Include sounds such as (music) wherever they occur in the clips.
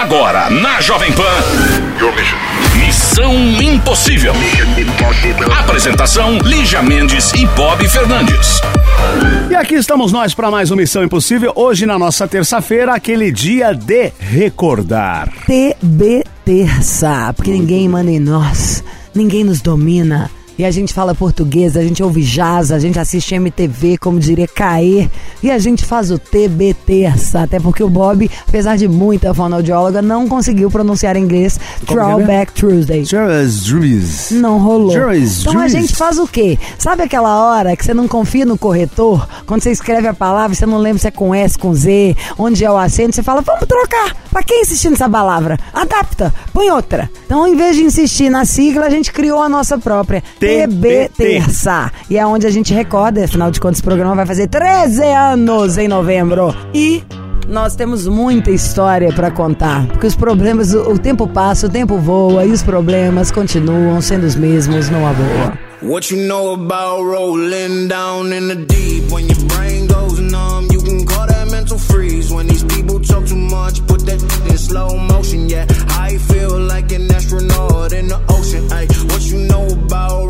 Agora, na Jovem Pan. Missão Impossível. Apresentação: Lígia Mendes e Bob Fernandes. E aqui estamos nós para mais uma Missão Impossível. Hoje, na nossa terça-feira, aquele dia de recordar. TB Terça, porque ninguém manda em nós, ninguém nos domina. E a gente fala português, a gente ouve jazz, a gente assiste MTV, como diria Caê, e a gente faz o TB Terça, até porque o Bob, apesar de muita fonoaudióloga, não conseguiu pronunciar em inglês Throwback Tuesday. Não rolou. Então a gente faz o quê? Sabe aquela hora que você não confia no corretor? Quando você escreve a palavra, você não lembra se é com S, com Z, onde é o acento, você fala, vamos trocar. Pra quem insistir nessa palavra? Adapta, põe outra. Então, em vez de insistir na sigla, a gente criou a nossa própria. TB Terça. E é onde a gente recorda, afinal de contas, esse programa vai fazer 13 anos em novembro. E nós temos muita história para contar, porque os problemas, o, tempo passa, o tempo voa e os problemas continuam sendo os mesmos numa boa. What you know about rolling down in the deep when your brain goes numb? You can call that mental freeze when these people talk too much. Put that in slow motion, yeah. I feel like an astronaut in the ocean. Ay, what you know about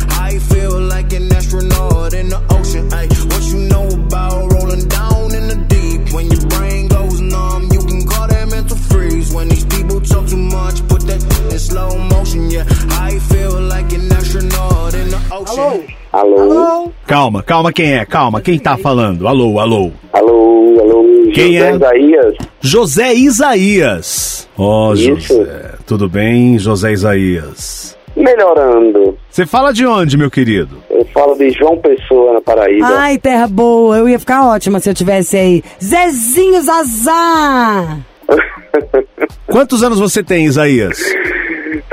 Calma, calma, quem é? Calma, quem tá falando? Alô, alô. Alô, alô. Quem José é? Isaías. José Isaías. Ó, Isso. José. Tudo bem, José Isaías? Melhorando. Você fala de onde, meu querido? Eu falo de João Pessoa, na Paraíba. Ai, terra boa, eu ia ficar ótima se eu tivesse aí. Zezinho Zazá! (laughs) Quantos anos você tem, Isaías?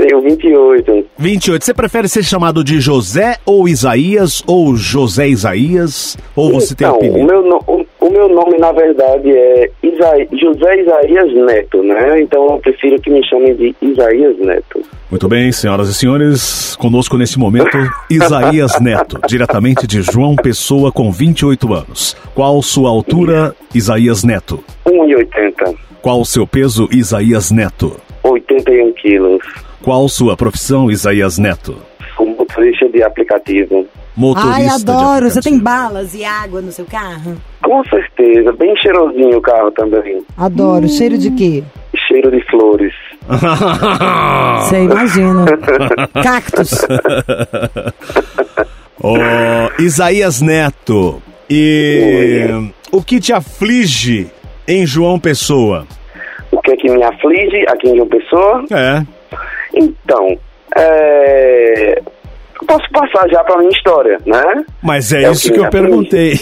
Tenho 28. 28. Você prefere ser chamado de José ou Isaías ou José Isaías? Ou você tem então, apelido? o meu, no- o, o meu nome, na verdade, é Isa- José Isaías Neto, né? Então eu prefiro que me chamem de Isaías Neto. Muito bem, senhoras e senhores, conosco nesse momento, (laughs) Isaías Neto, diretamente de João Pessoa, com 28 anos. Qual sua altura, Isaías Neto? 1,80. Qual seu peso, Isaías Neto? 81 quilos. Qual sua profissão, Isaías Neto? Motorista de aplicativo. Motorista Ai, adoro. Você tem balas e água no seu carro? Com certeza. Bem cheirosinho o carro também. Adoro. Cheiro de quê? Cheiro de flores. (laughs) Você imagina. (laughs) Cactos. Ó, Isaías Neto, e o que te aflige em João Pessoa? O que é que me aflige aqui em João Pessoa? É. Então, é... eu posso passar já para minha história, né? Mas é, É isso que eu perguntei.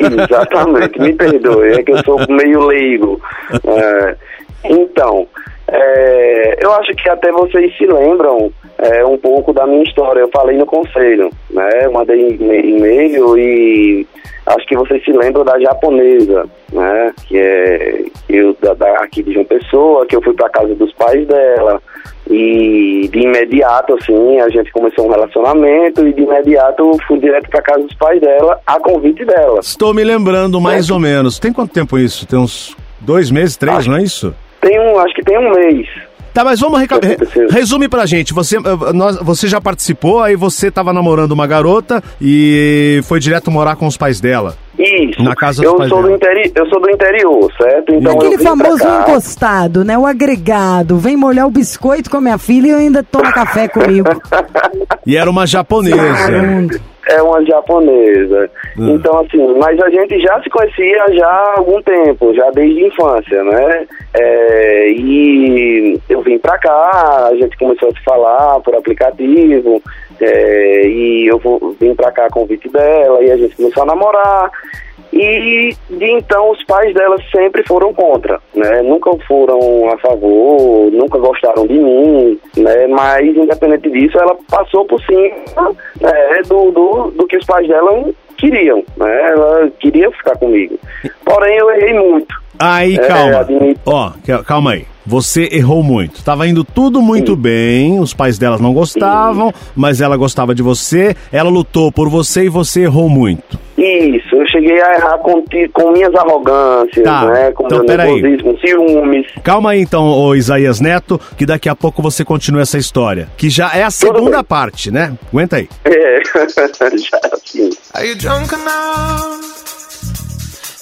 Exatamente, me perdoe, é que eu sou meio leigo. É, então, É, eu acho que até vocês se lembram é, um pouco da minha história. Eu falei no conselho, né? Mandei e-mail e acho que vocês se lembram da japonesa, né? Que é eu, da, da, aqui de João Pessoa, que eu fui para casa dos pais dela. E de imediato, assim, a gente começou um relacionamento e de imediato eu fui direto para casa dos pais dela, a convite dela. Estou me lembrando mais é. ou menos. Tem quanto tempo isso? Tem uns dois meses, três, acho, não é isso? Tem um, acho que tem um mês. Tá, mas vamos reca... resume pra gente. Você, eh, nós, você já participou, aí você tava namorando uma garota e foi direto morar com os pais dela. Isso. Na casa eu pais sou dela. do interi... Eu sou do interior, certo? Então Aquele famoso encostado, né? O agregado. Vem molhar o biscoito com a minha filha e eu ainda toma café comigo. (laughs) e era uma japonesa. É uma japonesa. Hum. Então, assim, mas a gente já se conhecia já há algum tempo, já desde a infância, né? É, e eu vim pra cá, a gente começou a se falar por aplicativo, é, e eu vim pra cá a convite dela, e a gente começou a namorar. E de então os pais dela sempre foram contra, né? Nunca foram a favor, nunca gostaram de mim, né? Mas independente disso, ela passou por cima né, do, do, do que os pais dela queriam, né? Ela queria ficar comigo. Porém, eu errei muito. Aí, calma. É, Ó, calma aí. Você errou muito. Tava indo tudo muito Sim. bem, os pais dela não gostavam, Sim. mas ela gostava de você, ela lutou por você e você errou muito. Isso, eu cheguei a errar com, com minhas arrogâncias, tá. né? Com então, meu nervosismo, ciúmes. Calma aí então, ô Isaías Neto, que daqui a pouco você continua essa história. Que já é a segunda parte, né? Aguenta aí. É, (laughs) já sim. Are you drunk enough?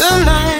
the line.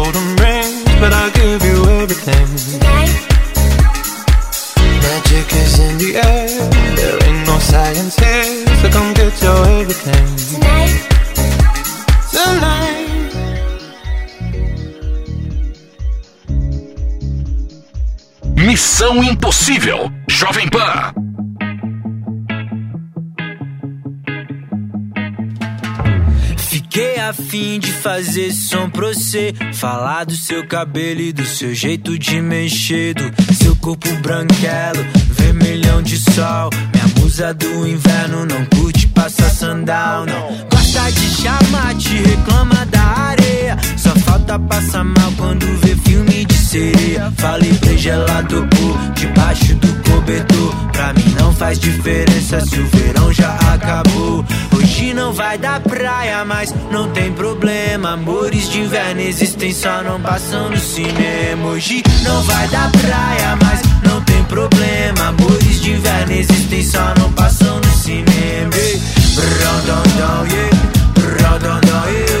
Missão Impossível. Jovem Pan. Fiquei a fim de fazer som pra você. Falar do seu cabelo e do seu jeito de mexer. Do seu corpo branquelo, vermelhão de sol. Minha musa do inverno não curte passar sandal, não. Gosta de chamar, te reclama da areia. Só falta passar mal quando vê filme sereia. Falei pra gelado por debaixo do cobertor. Pra mim não faz diferença se o verão já acabou. Hoje não vai dar praia, mas não tem problema. Amores de inverno existem, só não passam no cinema. Hoje não vai dar praia, mas não tem problema. Amores de inverno existem, só não passam no cinema. Hey. Yeah. Yeah.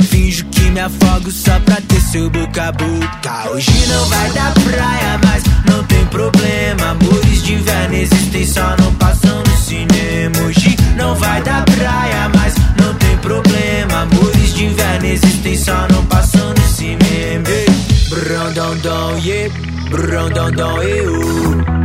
Finjo que me afogo só pra ter seu boca a boca. Hoje não vai dar praia, mas não tem problema. Amores de inverno existem, só não passam no cinema. Hoje não vai dar praia, mas não tem problema. Amores de inverno existem, só não passam no cinema. Brão, dão, dão, yeah. Brão, dão, dão, eu.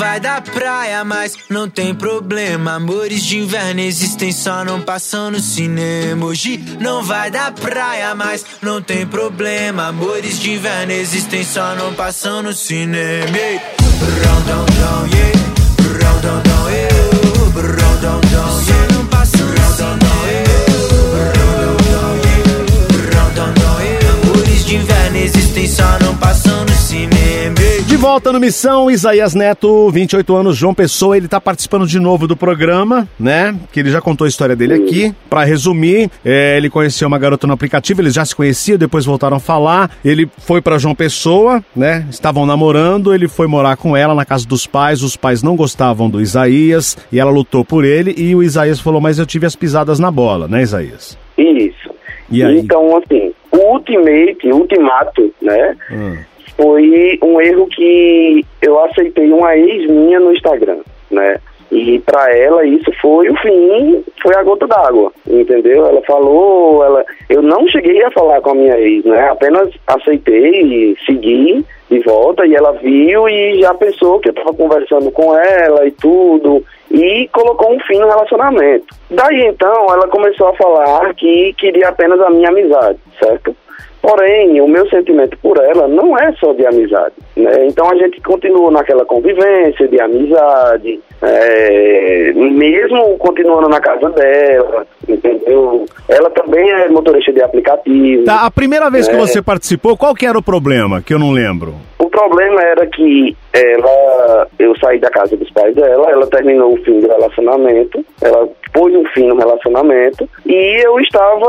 Vai dar praia, mas não tem problema. Amores de inverno existem, só não passam no cinema. Hoje não vai dar praia, mas não tem problema. Amores de inverno existem, só não passam no cinema. Ei. Brão, dão, dão, yeah. Brão, dão, dão, eu. Volta no Missão, Isaías Neto, 28 anos, João Pessoa, ele tá participando de novo do programa, né? Que ele já contou a história dele aqui. Pra resumir, é, ele conheceu uma garota no aplicativo, eles já se conheciam, depois voltaram a falar. Ele foi pra João Pessoa, né? Estavam namorando, ele foi morar com ela na casa dos pais, os pais não gostavam do Isaías e ela lutou por ele e o Isaías falou: Mas eu tive as pisadas na bola, né, Isaías? Isso. E aí? Então, assim, o ultimate, ultimato, né? Hum. Foi um erro que eu aceitei uma ex minha no Instagram, né? E pra ela isso foi o fim, foi a gota d'água, entendeu? Ela falou, ela, eu não cheguei a falar com a minha ex, né? Apenas aceitei e segui de volta e ela viu e já pensou que eu tava conversando com ela e tudo e colocou um fim no relacionamento. Daí então ela começou a falar que queria apenas a minha amizade, certo? Porém, o meu sentimento por ela não é só de amizade, né? Então a gente continua naquela convivência de amizade, é, mesmo continuando na casa dela, entendeu? Ela também é motorista de aplicativo. Tá, a primeira vez que É. você participou, qual que era o problema? Que eu não lembro. O problema era que ela, eu saí da casa dos pais dela, ela terminou o fim do relacionamento, ela pôs um fim no relacionamento e eu estava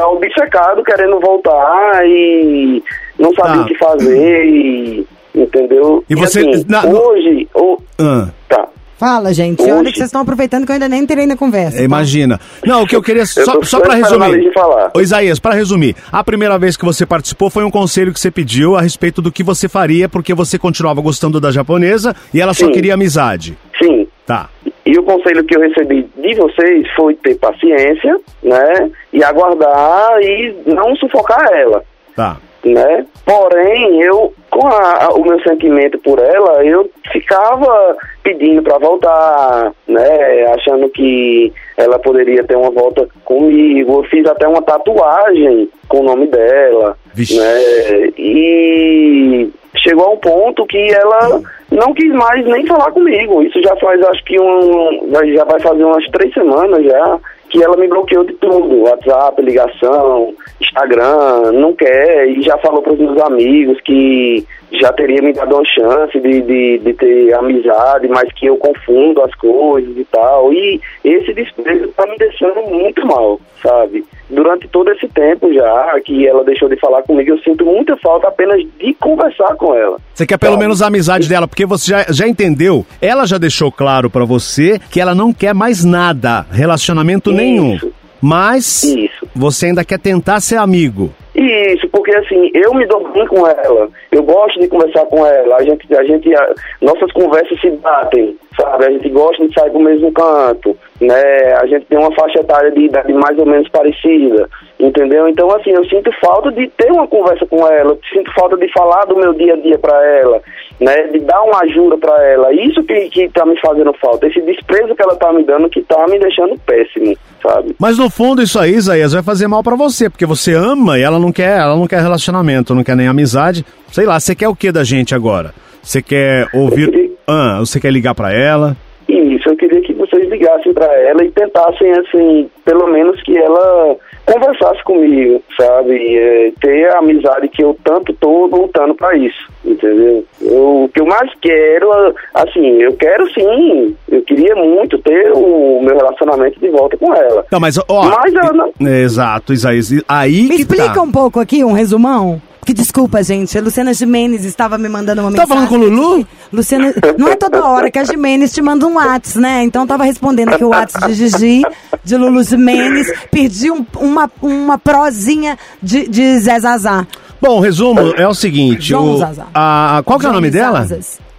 ah, obcecado querendo voltar e não sabia Tá. o que fazer e entendeu? E você- assim, na- no- hoje, o- Ah. tá. Fala, gente. Hoje- Olha que vocês estão aproveitando que eu ainda nem entrei na conversa. tá? Imagina. Não, o que eu queria. Só, tô só pra resumir. Falar. Ô, Isaías, pra resumir, a primeira vez que você participou foi um conselho que você pediu a respeito do que você faria, porque você continuava gostando da japonesa e ela só Sim. queria amizade. Sim. Tá. E o conselho que eu recebi de vocês foi ter paciência, né? E aguardar e não sufocar ela. Tá. né? Porém, eu, com a, a, o meu sentimento por ela, eu ficava pedindo para voltar, né? Achando que ela poderia ter uma volta comigo. Eu fiz até uma tatuagem com o nome dela, Vixe. né? E chegou a um ponto que ela não quis mais nem falar comigo. Isso já faz, acho que um, já vai fazer umas três semanas já que ela me bloqueou de tudo, WhatsApp, ligação, Instagram, não quer, e já falou para os meus amigos que já teria me dado uma chance de, de, de ter amizade, mas que eu confundo as coisas e tal. E esse desprezo tá me deixando muito mal, sabe? Durante todo tempo já que ela deixou de falar comigo, eu sinto muita falta apenas de conversar com ela. Você quer pelo Sabe? menos a amizade dela, porque você já, já entendeu. Ela já deixou claro pra você que ela não quer mais nada, relacionamento nenhum. Isso. Mas Isso. você ainda quer tentar ser amigo. Isso, porque assim, eu me dou bem com ela, eu gosto de conversar com ela, a gente, a gente, a- nossas conversas se batem, sabe? A gente gosta de sair do mesmo canto, né? A gente tem uma faixa etária de idade mais ou menos parecida, entendeu? Então, assim, eu sinto falta de ter uma conversa com ela, eu sinto falta de falar do meu dia a dia pra ela, né? De dar uma ajuda pra ela. Isso que, que tá me fazendo falta, esse desprezo que ela tá me dando que tá me deixando péssimo, sabe? Mas no fundo isso aí, Isaías, vai fazer mal pra você, porque você ama e ela não quer, ela não quer relacionamento, não quer nem amizade. Sei lá, você quer o que da gente agora? Você quer ouvir, ah, você quer ligar pra ela? Isso, eu queria que vocês ligassem para ela e tentassem, assim, pelo menos que ela conversasse comigo, sabe? É, ter a amizade que eu tanto tô lutando para isso, entendeu? Eu- o que eu mais quero, assim, eu quero sim, eu queria muito ter o meu relacionamento de volta com ela. Não, mas ó, Mas ela não- Exato, Isaías. Aí Me que explica tá. um pouco aqui, um resumão. Que desculpa, gente. A Luciana Jimenez estava me mandando uma Tá mensagem. falando com o Lulu? Luciana, não é toda hora que a Jimenez te manda um Whats, né? Então eu tava respondendo aqui o Whats de Gigi, de Lulu Jimenez. Perdi um- uma, uma prosinha de, de Zé Zazá. Bom, resumo é o seguinte, João o, Zaza. a, qual que é o nome Johnny dela?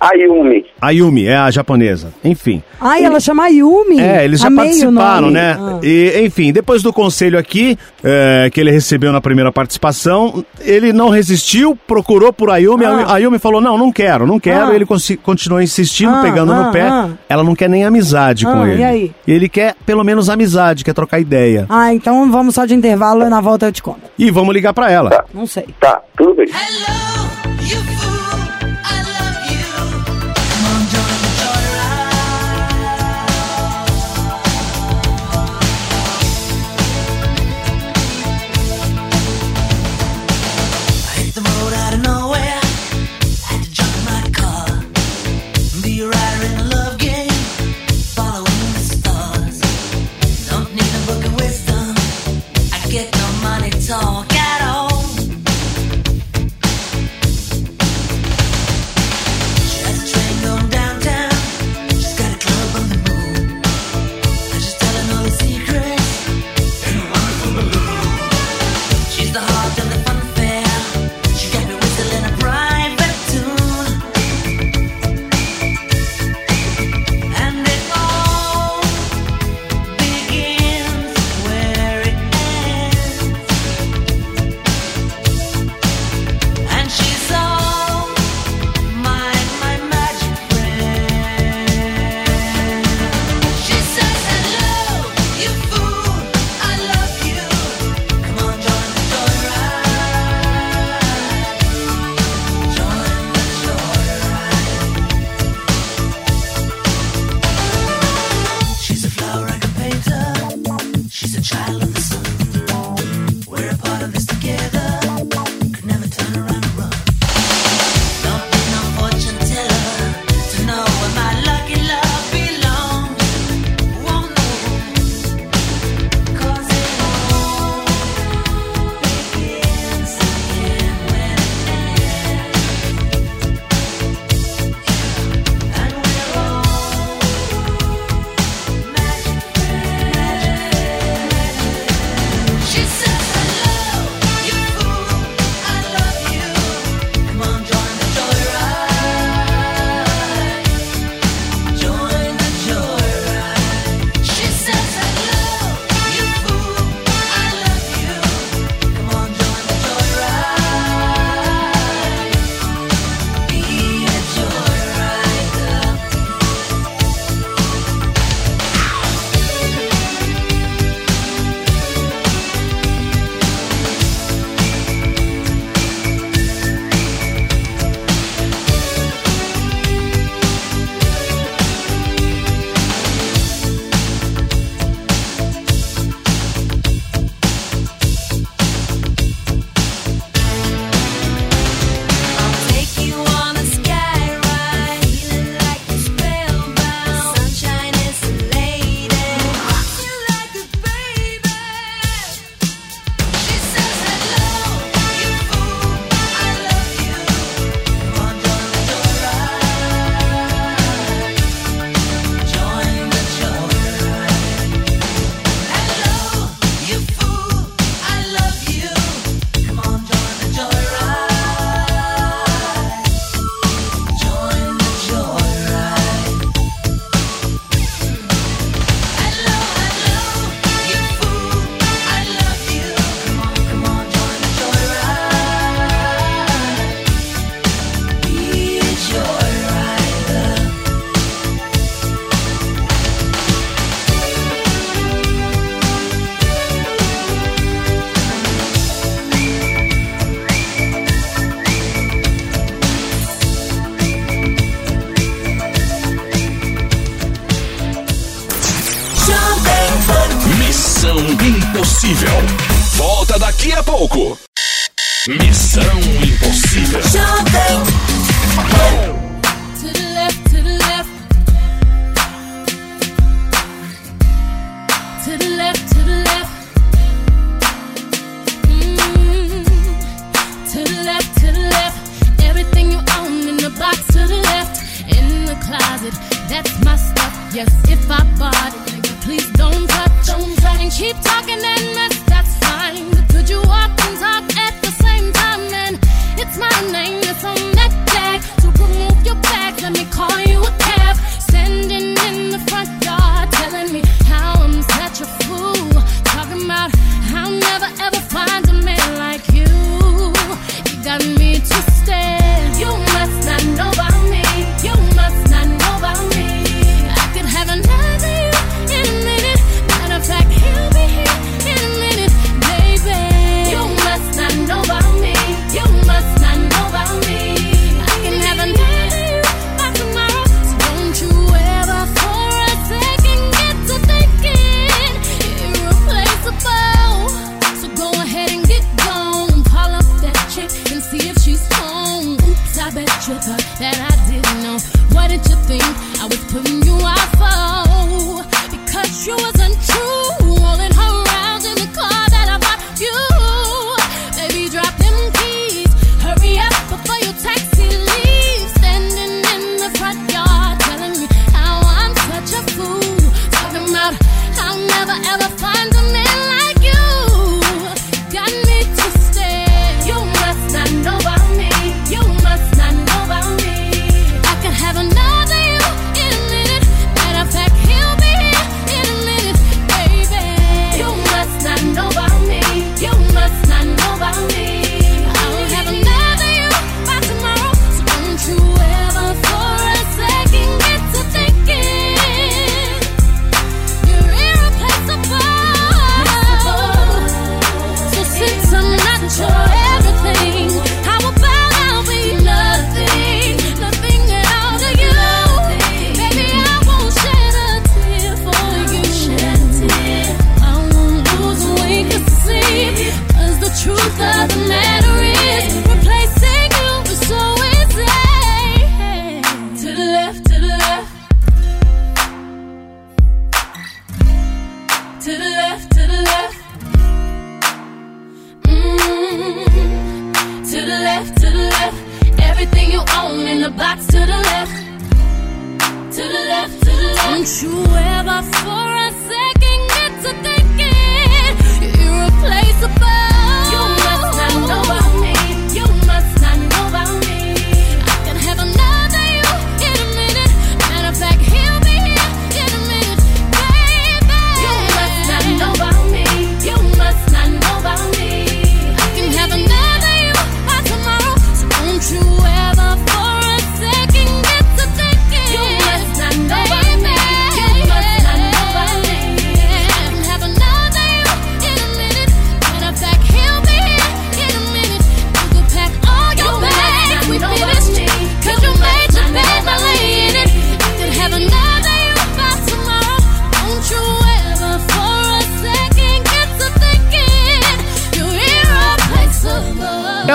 Zazas. A Yumi, A Yumi, é a japonesa. Enfim. Ai, ela chama Yumi. É, eles já Amei participaram, né? Ah. E, enfim, depois do conselho aqui, é, que ele recebeu na primeira participação, ele não resistiu, procurou por Ayumi. Ah. A Ayumi falou: Não, não quero, não quero. Ah. Ele continuou insistindo, Ah, pegando ah, no pé. ah. Ela não quer nem amizade com Ah, ele. e aí? Ele quer pelo menos amizade, quer trocar ideia. Ah, então vamos só de intervalo e na volta eu te conto. E vamos ligar pra ela. Não sei. tá, tudo bem. Hello, you fool,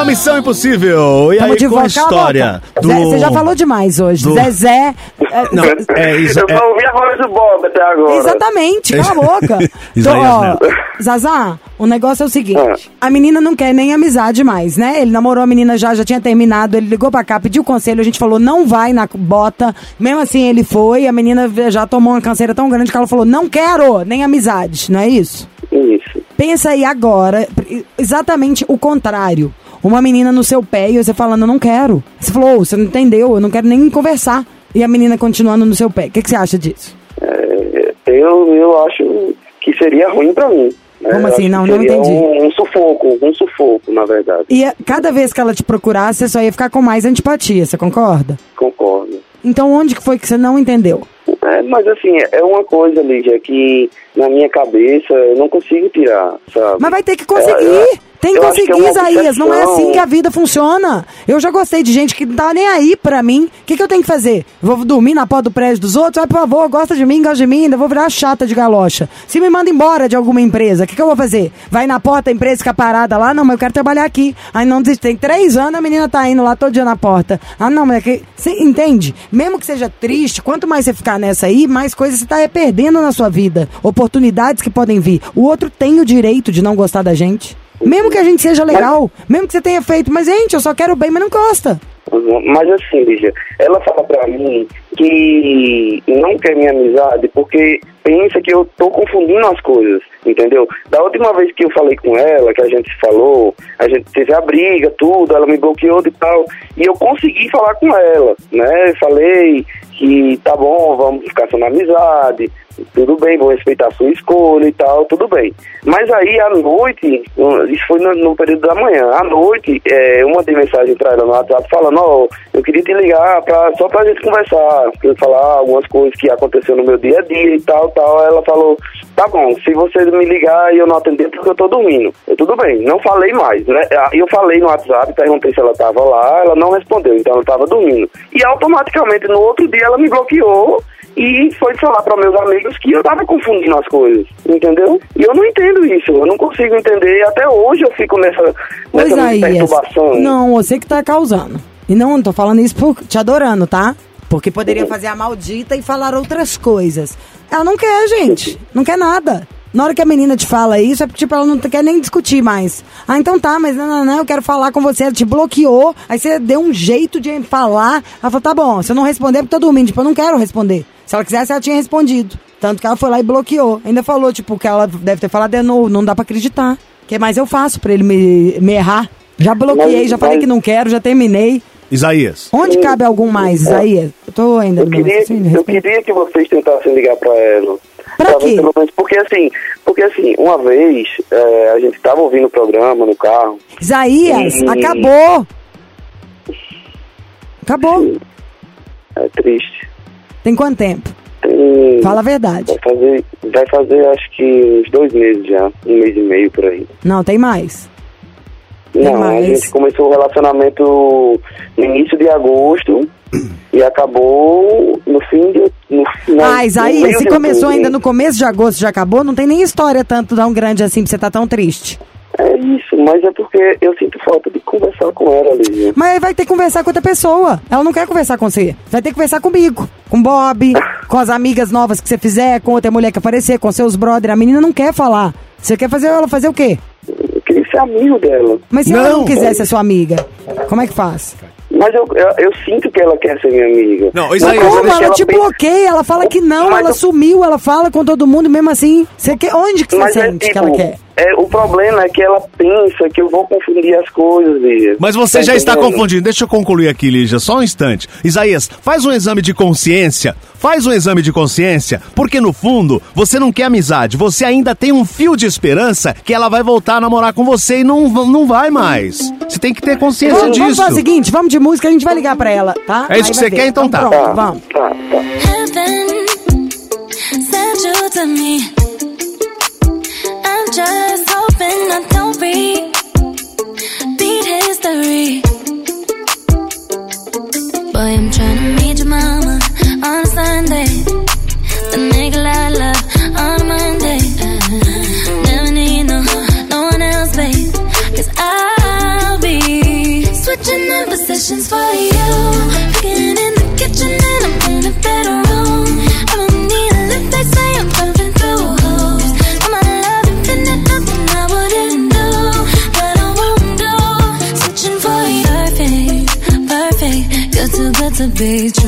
Missão Impossível. E Tamo aí, de a história? Do... Zé, você já falou demais hoje. Do... Zezé. É, não, é, é isso. É. Eu só ouvi a voz do Bob até agora. Exatamente, cala a boca. (laughs) Então, ó, Zazá, o negócio é o seguinte: a menina não quer nem amizade mais, né? Ele namorou a menina já, já tinha terminado. Ele ligou pra cá, pediu conselho. A gente falou, não vai na bota. Mesmo assim, ele foi. A menina já tomou uma canseira tão grande que ela falou, não quero nem amizade. Não é isso? Isso. Pensa aí agora, exatamente o contrário uma menina no seu pé e você falando, eu não quero. Você falou, oh, você não entendeu, eu não quero nem conversar. E a menina continuando no seu pé. O que, que você acha disso? É, eu, eu acho que seria ruim para mim. Né? Como assim? Não, não entendi. Um, um, sufoco, um sufoco, na verdade. E a, cada vez que ela te procurasse, você só ia ficar com mais antipatia, você concorda? Concordo. Então onde que foi que você não entendeu? É, mas assim, é, é uma coisa, Lídia, que na minha cabeça eu não consigo tirar, sabe? Mas vai ter que conseguir! É, tem que eu que é conseguir, uma Isaías. Não é assim que a vida funciona. Eu já gostei de gente que não tá nem aí pra mim. O que, que eu tenho que fazer? Vou dormir na porta do prédio dos outros? Ai, por favor, gosta de mim, gosta de mim, ainda vou virar chata de galocha. Se me manda embora de alguma empresa, o que, que eu vou fazer? Vai na porta, a empresa fica parada lá? Não, mas eu quero trabalhar aqui. Aí não desiste. Tem três anos, a menina tá indo lá todo dia na porta. Ah, não, mas é que. Você entende? Mesmo que seja triste, quanto mais você ficar nessa aí, mais coisas você tá perdendo na sua vida. Oportunidades que podem vir. O outro tem o direito de não gostar da gente. Mesmo que a gente seja legal, mesmo que você tenha feito, mas gente, eu só quero bem, mas não gosta. Mas assim, Lígia, ela fala pra mim que não quer minha amizade porque pensa que eu tô confundindo as coisas, entendeu? Da última vez que eu falei com ela, que a gente falou, a gente teve a briga, tudo, ela me bloqueou e tal, e eu consegui falar com ela, né? Falei que tá bom, vamos ficar só na amizade, tudo bem, vou respeitar a sua escolha e tal, tudo bem. Mas aí à noite, isso foi no, no período da manhã, à noite, é, eu mandei mensagem pra ela no WhatsApp falando, ó, eu queria te ligar pra, só pra gente conversar, eu falar algumas coisas que aconteceu no meu dia a dia e tal, tal. Ela falou, tá bom, se você me ligar e eu não atender porque eu tô dormindo. Eu, tudo bem, não falei mais, né? Aí Eu falei no WhatsApp, perguntei se ela tava lá, ela não respondeu, então ela tava dormindo. E automaticamente no outro dia ela me bloqueou e foi falar para meus amigos que eu tava confundindo as coisas, entendeu? E eu não entendo isso, eu não consigo entender. Até hoje eu fico nessa, Pois nessa aí, perturbação. não, você que tá causando. E não, não tô falando isso por, te adorando, tá? Porque poderia fazer a maldita e falar outras coisas. Ela não quer, gente. Não quer nada. Na hora que a menina te fala isso, é porque tipo, ela não quer nem discutir mais. Ah, então tá, mas não, não, não, eu quero falar com você. Ela te bloqueou, aí você deu um jeito de falar. Ela falou, tá bom, se eu não responder é porque tô dormindo. Tipo, eu não quero responder. Se ela quisesse, ela tinha respondido. Tanto que ela foi lá e bloqueou. Ainda falou, tipo, que ela deve ter falado de novo, não dá pra acreditar. O que mais eu faço pra ele me, me errar? Já bloqueei, Mas- já falei mas- que não quero, já terminei. Isaías. Onde cabe algum mais, Isaías? Eu tô ainda Eu queria, eu queria que vocês tentassem ligar pra ela. Pra quê? porque assim, porque assim, uma vez é, a gente tava ouvindo o programa no carro. Isaías, E- acabou! Acabou. É triste. Tem quanto tempo? Tem- Fala a verdade. Vai fazer, vai fazer acho que uns dois meses já, um mês e meio por aí. Não, tem mais. Não, mais. a gente começou o relacionamento no início de agosto (clears throat) e acabou no fim de. No final, Isaías, meio se de começou ainda no começo de agosto já acabou, não tem nem história tanto tão grande assim pra você tá tão triste. É isso, mas é porque eu sinto falta de conversar com ela, Lívia. Mas aí vai ter que conversar com outra pessoa. Ela não quer conversar com você. Vai ter que conversar comigo, com Bob, (laughs) com as amigas novas que você fizer, com outra mulher que aparecer, com seus brother. A menina não quer falar. Você quer fazer ela fazer o quê? Eu queria ser amigo dela. Mas se ela Não. não quiser ser sua amiga, como é que faz? Mas eu, eu, eu sinto que ela quer ser minha amiga. Não, Mas Isaías, toda Como? que Ela te pensa- bloqueia, ela fala que não, Mas ela eu- sumiu, ela fala com todo mundo, mesmo assim. Você quer, onde que você Mas é sente tipo, que ela quer? É, o problema é que ela pensa que eu vou confundir as coisas, Lívia. Mas você Tá já está entendendo? confundindo. Deixa eu concluir aqui, Lígia, só um instante. Isaías, faz um exame de consciência. Faz um exame de consciência, porque no fundo, você não quer amizade. Você ainda tem um fio de esperança que ela vai voltar a namorar com você e não, não vai mais. Você tem que ter consciência Vamos, vamos disso. fazer o seguinte, vamos de música, a gente vai ligar pra ela, tá? É isso Aí que vai você ver. quer? Então tá. pronto, Tá, vamos. tá, tá. Hoping I don't repeat history. Boy, I'm trying to meet your mama on Sunday. The nigga I love on Monday. Never need no, no one else, babe. Cause I'll be switching up positions for you. True.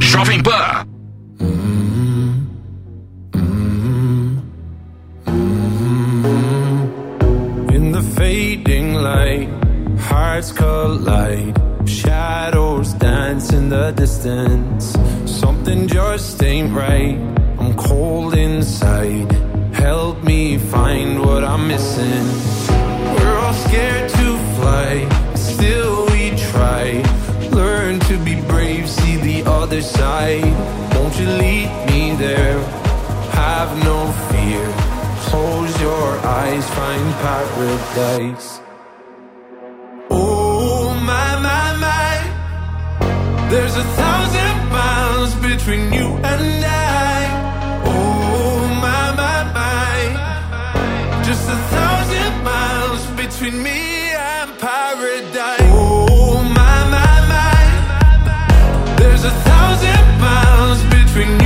Jovem Pan. Between me and paradise. Oh my my my, there's a thousand miles between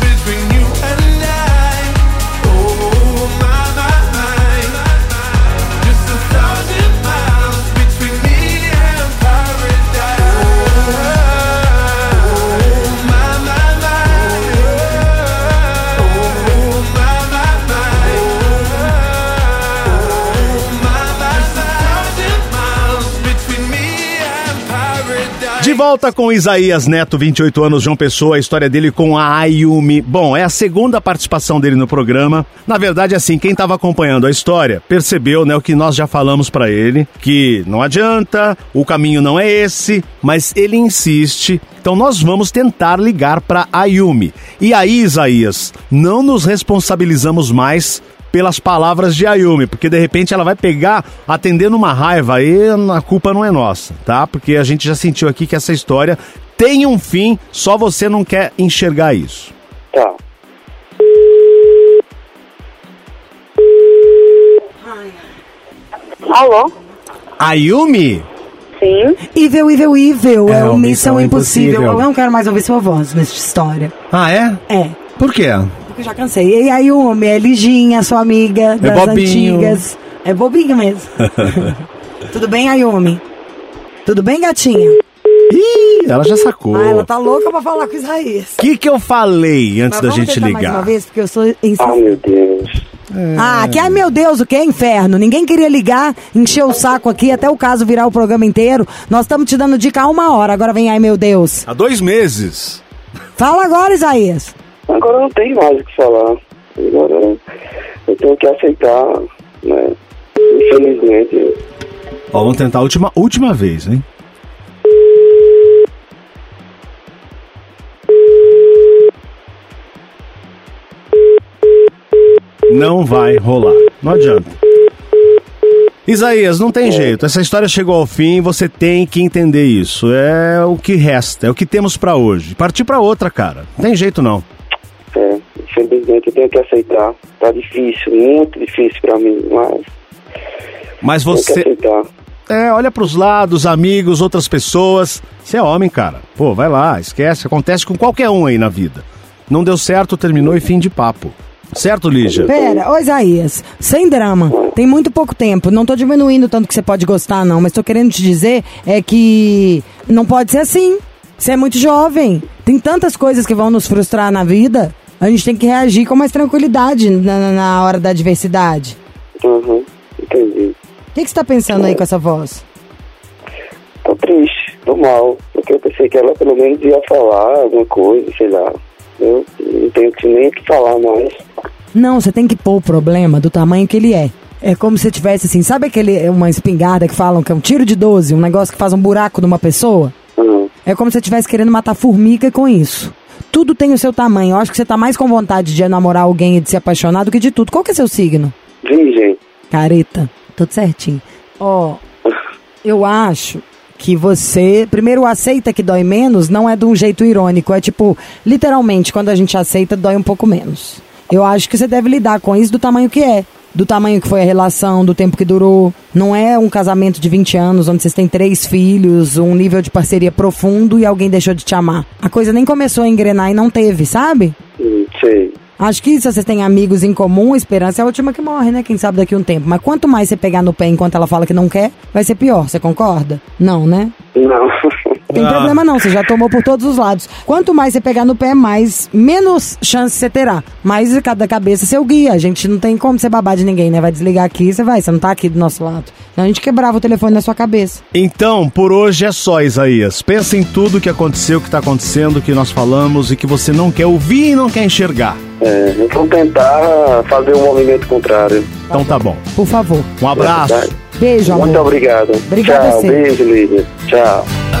volta com Isaías Neto, 28 anos, João Pessoa, a história dele com a Ayumi. Bom, é a segunda participação dele no programa. Na verdade, assim, quem estava acompanhando a história percebeu, né, o que nós já falamos para ele, que não adianta, o caminho não é esse, mas ele insiste. Então nós vamos tentar ligar para Ayumi. E aí, Isaías, não nos responsabilizamos mais pelas palavras de Ayumi, porque de repente ela vai pegar atendendo uma raiva aí a culpa não é nossa, tá? Porque a gente já sentiu aqui que essa história tem um fim, só você não quer enxergar isso. Tá. Alô? Ayumi? Sim. Evil, evil, evil. É, É Missão, Missão Impossível. Impossível. Eu não quero mais ouvir sua voz nessa história. Ah, é? É. Por quê? Eu já cansei. E aí, o homem é Liginha, sua amiga das bobinho. antigas. É bobinho mesmo. (laughs) Tudo bem, Ayumi? Tudo bem, gatinha? Ih, ela já sacou. Ah, ela tá louca pra falar com o Isaías. O que, que eu falei antes Mas da gente tentar mais uma ligar? vez, porque eu sou insistente. Ah, meu Deus. Ah, que ai meu Deus, o que é inferno? Ninguém queria ligar, encher o saco aqui, até o caso virar o programa inteiro. Nós estamos te dando dica há uma hora, agora vem ai meu Deus. Há dois meses. Fala agora, Isaías. Agora não tem mais o que falar. Agora eu tenho que aceitar, né? Infelizmente. Ó, vamos tentar a última, última vez, hein? Não vai rolar. Não adianta. Isaías, não tem jeito. Essa história chegou ao fim, você tem que entender isso. É o que resta, é o que temos pra hoje. Partir pra outra, cara. Não tem jeito não. É, infelizmente eu tenho que aceitar. Tá difícil, muito difícil pra mim, mas Mas tenho que você aceitar. É, olha pros lados, amigos, outras pessoas. Você é homem, cara. Pô, vai lá, esquece. Acontece com qualquer um aí na vida. Não deu certo, terminou e fim de papo. Certo, Lígia? Pera, ô Isaías, sem drama. Tem muito pouco tempo. Não tô diminuindo tanto que você pode gostar, não. Mas tô querendo te dizer é que não pode ser assim. Você é muito jovem. Tem tantas coisas que vão nos frustrar na vida. A gente tem que reagir com mais tranquilidade na, na- hora da adversidade. Uhum, entendi. O que, que você tá pensando aí com essa voz? Tô triste, tô mal. Porque eu pensei que ela pelo menos ia falar alguma coisa, sei lá. Eu não tenho nem o que falar mais. Não, você tem que pôr o problema do tamanho que ele é. É como se tivesse assim, sabe aquele uma espingarda que falam que é um tiro de 12, um negócio que faz um buraco numa pessoa? Uhum. É como se você estivesse querendo matar formiga com isso. Tudo tem o seu tamanho. Eu acho que você tá mais com vontade de namorar alguém e de se apaixonar do que de tudo. Qual que é seu signo? Virgem. Careta. Tudo certinho. Ó, (laughs) eu acho que você, primeiro, aceita que dói menos, não é de um jeito irônico. É tipo, literalmente, quando a gente aceita, dói um pouco menos. Eu acho que você deve lidar com isso do tamanho que é. Do tamanho que foi a relação, do tempo que durou. Não é um casamento de 20 anos, onde vocês têm três filhos, um nível de parceria profundo e alguém deixou de te amar. A coisa nem começou a engrenar e não teve, sabe? Hum, sei. Acho que se vocês têm amigos em comum, a esperança é a última que morre, né? Quem sabe daqui a um tempo. Mas quanto mais você pegar no pé enquanto ela fala que não quer, vai ser pior. Você concorda? Não, né? Não. (laughs) Tem Ah. problema não, você já tomou por todos os lados. Quanto mais você pegar no pé, mais menos chance você terá. Mais cada cabeça seu guia. A gente não tem como você babar de ninguém, né? Vai desligar aqui, você vai, você não tá aqui do nosso lado. Então a gente quebrava o telefone na sua cabeça. Então, por hoje é só, Isaías. Pensa em tudo que aconteceu, que tá acontecendo, que nós falamos e que você não quer ouvir e não quer enxergar. É, vou tentar fazer um movimento contrário. Então tá bom. Por favor. Um abraço. Beijo, amor. Muito obrigado. Obrigada Tchau, você. beijo, Lídia. Tchau.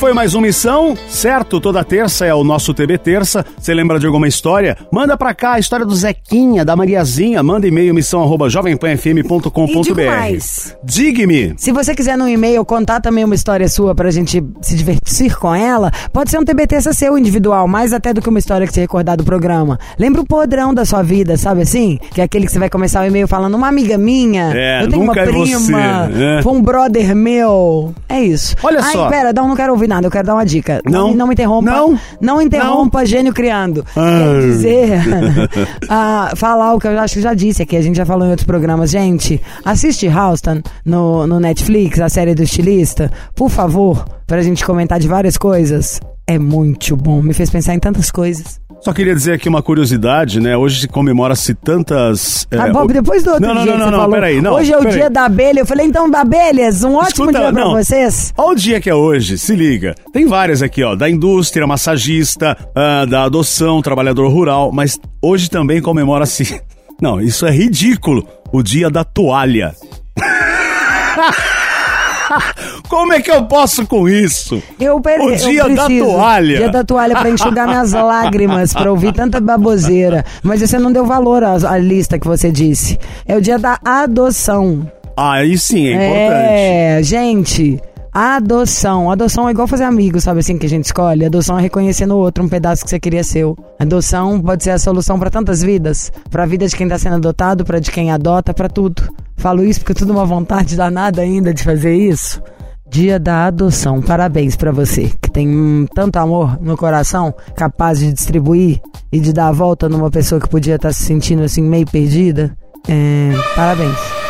foi mais uma missão, certo? Toda terça é o nosso TB Terça. Você lembra de alguma história? Manda pra cá a história do Zequinha, da Mariazinha. Manda e-mail missão arroba jovempanfm.com.br. E. Digue-me. Se você quiser no e-mail contar também uma história sua pra gente se divertir com ela, pode ser um TBT seu individual, mais até do que uma história que você recordar do programa. Lembra o podrão da sua vida, sabe assim? Que é aquele que você vai começar o e-mail falando, uma amiga minha, É, eu tenho uma é prima, você, né? foi um brother meu. É isso. Olha Ai, só. pera, não, não quero ouvir nada, eu quero dar uma dica. Não. não me interrompa. Não. Não interrompa gênio criando. Quer dizer, (laughs) (laughs) ah, falar o que eu acho que já disse aqui, a gente já falou em outros programas. Gente, assiste Houston no, no Netflix, a série do estilista, por favor, pra gente comentar de várias coisas. É muito bom, me fez pensar em tantas coisas. Só queria dizer aqui uma curiosidade, né? Hoje comemora-se tantas. é, ah, Bob, depois do outro não, não, dia não, não, você não, falou, peraí, não. hoje é o dia da abelha. Eu falei, então, abelhas, um ótimo Escuta, dia pra não. vocês. Olha o dia que é hoje, se liga. Tem várias aqui, ó, da indústria, massagista, ah, da adoção, trabalhador rural, mas hoje também comemora-se. (laughs) Não, isso é ridículo. O dia da toalha. (laughs) (laughs) Como é que eu posso com isso? Eu per... O dia da toalha. Dia da toalha pra enxugar minhas (laughs) lágrimas, pra ouvir tanta baboseira. Mas você não deu valor à, à lista que você disse. É o dia da adoção. Ah, aí sim, é importante. É, gente. Adoção. Adoção é igual fazer amigos, sabe assim, que a gente escolhe? Adoção é reconhecer no outro um pedaço que você queria seu. Adoção pode ser a solução pra tantas vidas. Pra vida de quem tá sendo adotado, pra de quem adota, pra tudo. Falo isso porque eu tô numa vontade danada ainda de fazer isso. Dia da adoção. Parabéns pra você, que tem tanto amor no coração, capaz de distribuir e de dar a volta numa pessoa que podia estar se sentindo assim meio perdida. É, parabéns.